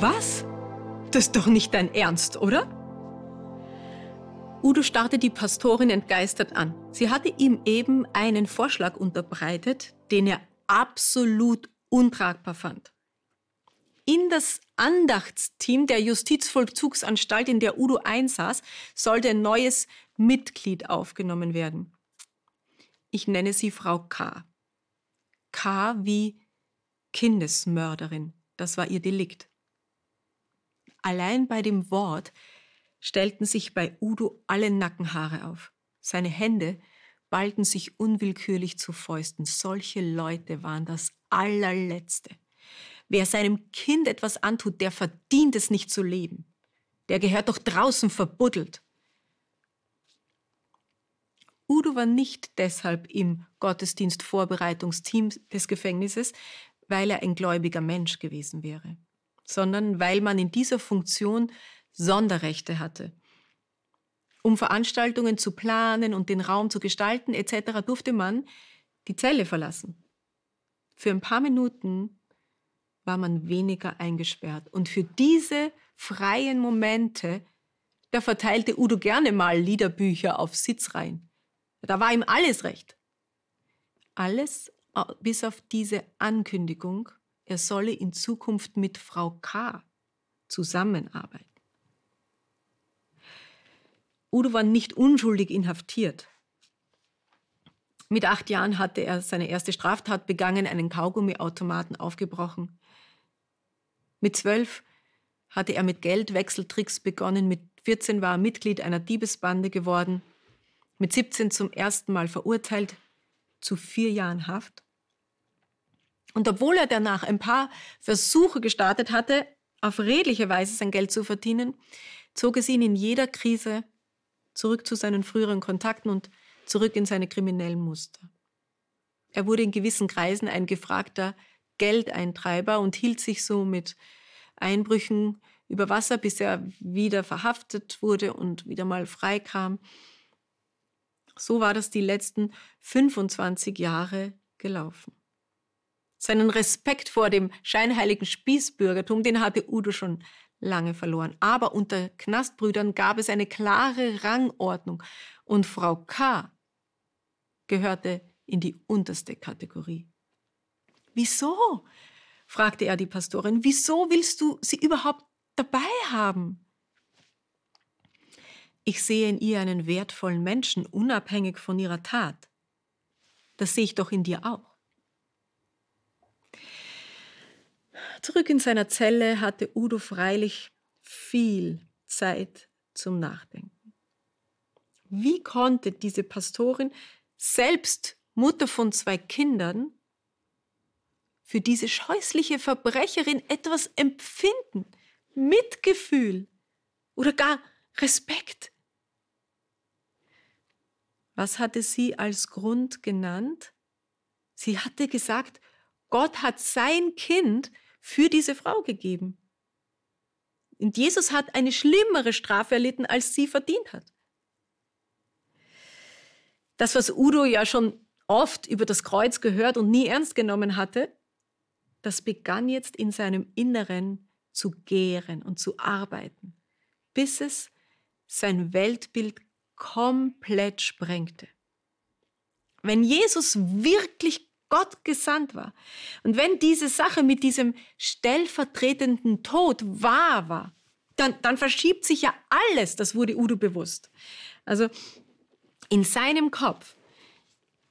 Was? Das ist doch nicht dein Ernst, oder? Udo starrte die Pastorin entgeistert an. Sie hatte ihm eben einen Vorschlag unterbreitet, den er absolut untragbar fand. In das Andachtsteam der Justizvollzugsanstalt, in der Udo einsaß, sollte ein neues Mitglied aufgenommen werden. Ich nenne sie Frau K. K wie Kindesmörderin. Das war ihr Delikt. Allein bei dem Wort stellten sich bei Udo alle Nackenhaare auf. Seine Hände ballten sich unwillkürlich zu Fäusten. Solche Leute waren das allerletzte. Wer seinem Kind etwas antut, der verdient es nicht zu leben. Der gehört doch draußen verbuddelt. Udo war nicht deshalb im Gottesdienstvorbereitungsteam des Gefängnisses, weil er ein gläubiger Mensch gewesen wäre, sondern weil man in dieser Funktion Sonderrechte hatte. Um Veranstaltungen zu planen und den Raum zu gestalten etc. durfte man die Zelle verlassen. Für ein paar Minuten war man weniger eingesperrt. Und für diese freien Momente, da verteilte Udo gerne mal Liederbücher auf Sitzreihen. Da war ihm alles recht. Alles bis auf diese Ankündigung, er solle in Zukunft mit Frau K. zusammenarbeiten. Udo war nicht unschuldig inhaftiert. Mit acht Jahren hatte er seine erste Straftat begangen, einen Kaugummiautomaten aufgebrochen. Mit zwölf hatte er mit Geldwechseltricks begonnen. Mit 14 war er Mitglied einer Diebesbande geworden. Mit 17 zum ersten Mal verurteilt zu vier Jahren Haft. Und obwohl er danach ein paar Versuche gestartet hatte, auf redliche Weise sein Geld zu verdienen, zog es ihn in jeder Krise zurück zu seinen früheren Kontakten und zurück in seine kriminellen Muster. Er wurde in gewissen Kreisen ein gefragter Geldeintreiber und hielt sich so mit Einbrüchen über Wasser, bis er wieder verhaftet wurde und wieder mal freikam. So war das die letzten 25 Jahre gelaufen. Seinen Respekt vor dem scheinheiligen Spießbürgertum, den hatte Udo schon lange verloren. Aber unter Knastbrüdern gab es eine klare Rangordnung und Frau K. gehörte in die unterste Kategorie. Wieso? fragte er die Pastorin. Wieso willst du sie überhaupt dabei haben? Ich sehe in ihr einen wertvollen Menschen, unabhängig von ihrer Tat. Das sehe ich doch in dir auch. Zurück in seiner Zelle hatte Udo freilich viel Zeit zum Nachdenken. Wie konnte diese Pastorin, selbst Mutter von zwei Kindern, für diese scheußliche Verbrecherin etwas empfinden, Mitgefühl oder gar Respekt. Was hatte sie als Grund genannt? Sie hatte gesagt, Gott hat sein Kind für diese Frau gegeben. Und Jesus hat eine schlimmere Strafe erlitten, als sie verdient hat. Das, was Udo ja schon oft über das Kreuz gehört und nie ernst genommen hatte, das begann jetzt in seinem Inneren zu gären und zu arbeiten, bis es sein Weltbild komplett sprengte. Wenn Jesus wirklich Gott gesandt war und wenn diese Sache mit diesem stellvertretenden Tod wahr war, dann, dann verschiebt sich ja alles, das wurde Udo bewusst. Also in seinem Kopf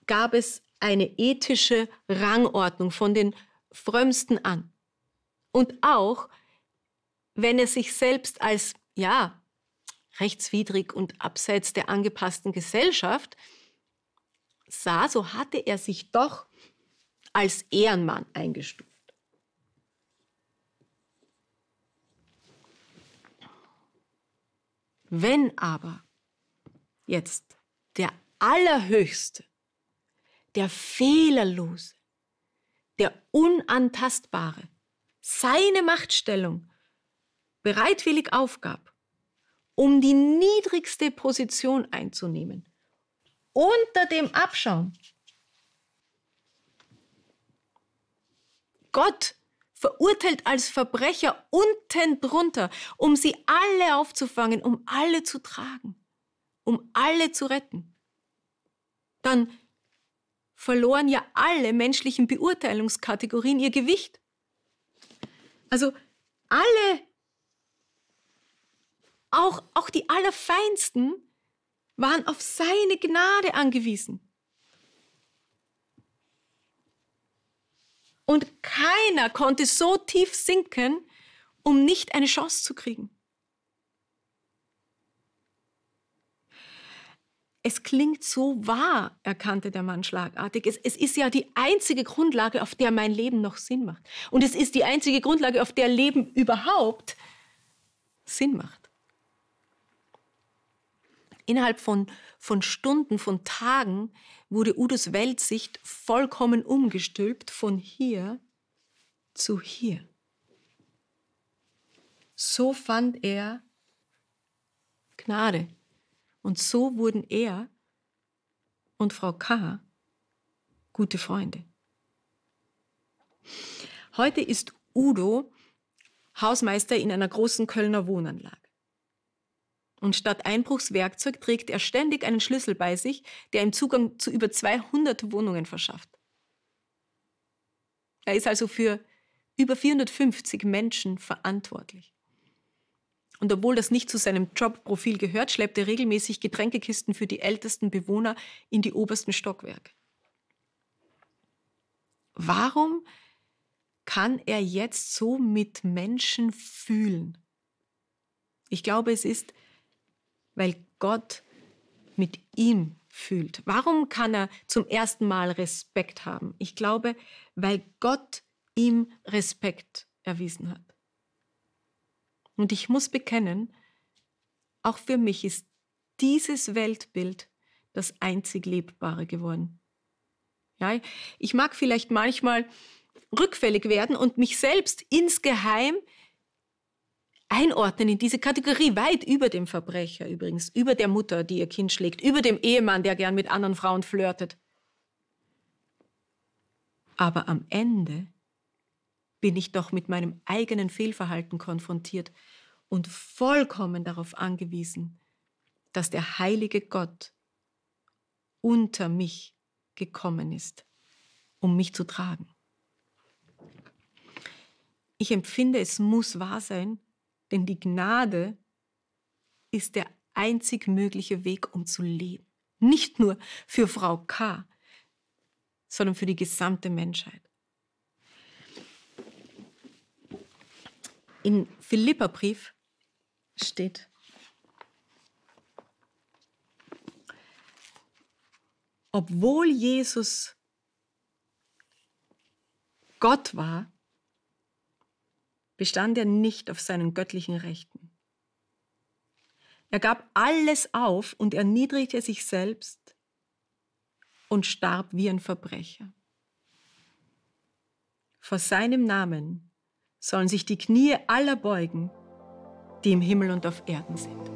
gab es eine ethische Rangordnung von den frömmsten an. Und auch, wenn er sich selbst als, ja, rechtswidrig und abseits der angepassten Gesellschaft sah, so hatte er sich doch als Ehrenmann eingestuft. Wenn aber jetzt der Allerhöchste, der Fehlerlose, der Unantastbare, seine Machtstellung bereitwillig aufgab, um die niedrigste Position einzunehmen, unter dem Abschaum. Gott verurteilt als Verbrecher unten drunter, um sie alle aufzufangen, um alle zu tragen, um alle zu retten. Dann verloren ja alle menschlichen Beurteilungskategorien ihr Gewicht. Also alle, auch, auch die Allerfeinsten, waren auf seine Gnade angewiesen. Und keiner konnte so tief sinken, um nicht eine Chance zu kriegen. Es klingt so wahr, erkannte der Mann schlagartig. Es, es, ist ja die einzige Grundlage, auf der mein Leben noch Sinn macht. Und es ist die einzige Grundlage, auf der Leben überhaupt Sinn macht. Innerhalb von, von Stunden, von Tagen wurde Udos Weltsicht vollkommen umgestülpt von hier zu hier. So fand er Gnade. Und so wurden er und Frau K. gute Freunde. Heute ist Udo Hausmeister in einer großen Kölner Wohnanlage. Und statt Einbruchswerkzeug trägt er ständig einen Schlüssel bei sich, der ihm Zugang zu über 200 Wohnungen verschafft. Er ist also für über 450 Menschen verantwortlich. Und obwohl das nicht zu seinem Jobprofil gehört, schleppt er regelmäßig Getränkekisten für die ältesten Bewohner in die obersten Stockwerke. Warum kann er jetzt so mit Menschen fühlen? Ich glaube, es ist, weil Gott mit ihm fühlt. Warum kann er zum ersten Mal Respekt haben? Ich glaube, weil Gott ihm Respekt erwiesen hat. Und ich muss bekennen, auch für mich ist dieses Weltbild das einzig Lebbare geworden. Ja, ich mag vielleicht manchmal rückfällig werden und mich selbst insgeheim einordnen in diese Kategorie, weit über dem Verbrecher übrigens, über der Mutter, die ihr Kind schlägt, über dem Ehemann, der gern mit anderen Frauen flirtet. Aber am Ende bin ich doch mit meinem eigenen Fehlverhalten konfrontiert und vollkommen darauf angewiesen, dass der heilige Gott unter mich gekommen ist, um mich zu tragen. Ich empfinde, es muss wahr sein, denn die Gnade ist der einzig mögliche Weg, um zu leben. Nicht nur für Frau K., sondern für die gesamte Menschheit. In Philipperbrief steht, obwohl Jesus Gott war, bestand er nicht auf seinen göttlichen Rechten. Er gab alles auf und erniedrigte sich selbst und starb wie ein Verbrecher. Vor seinem Namen sollen sich die Knie aller beugen, die im Himmel und auf Erden sind.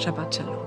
Shabbat Shalom.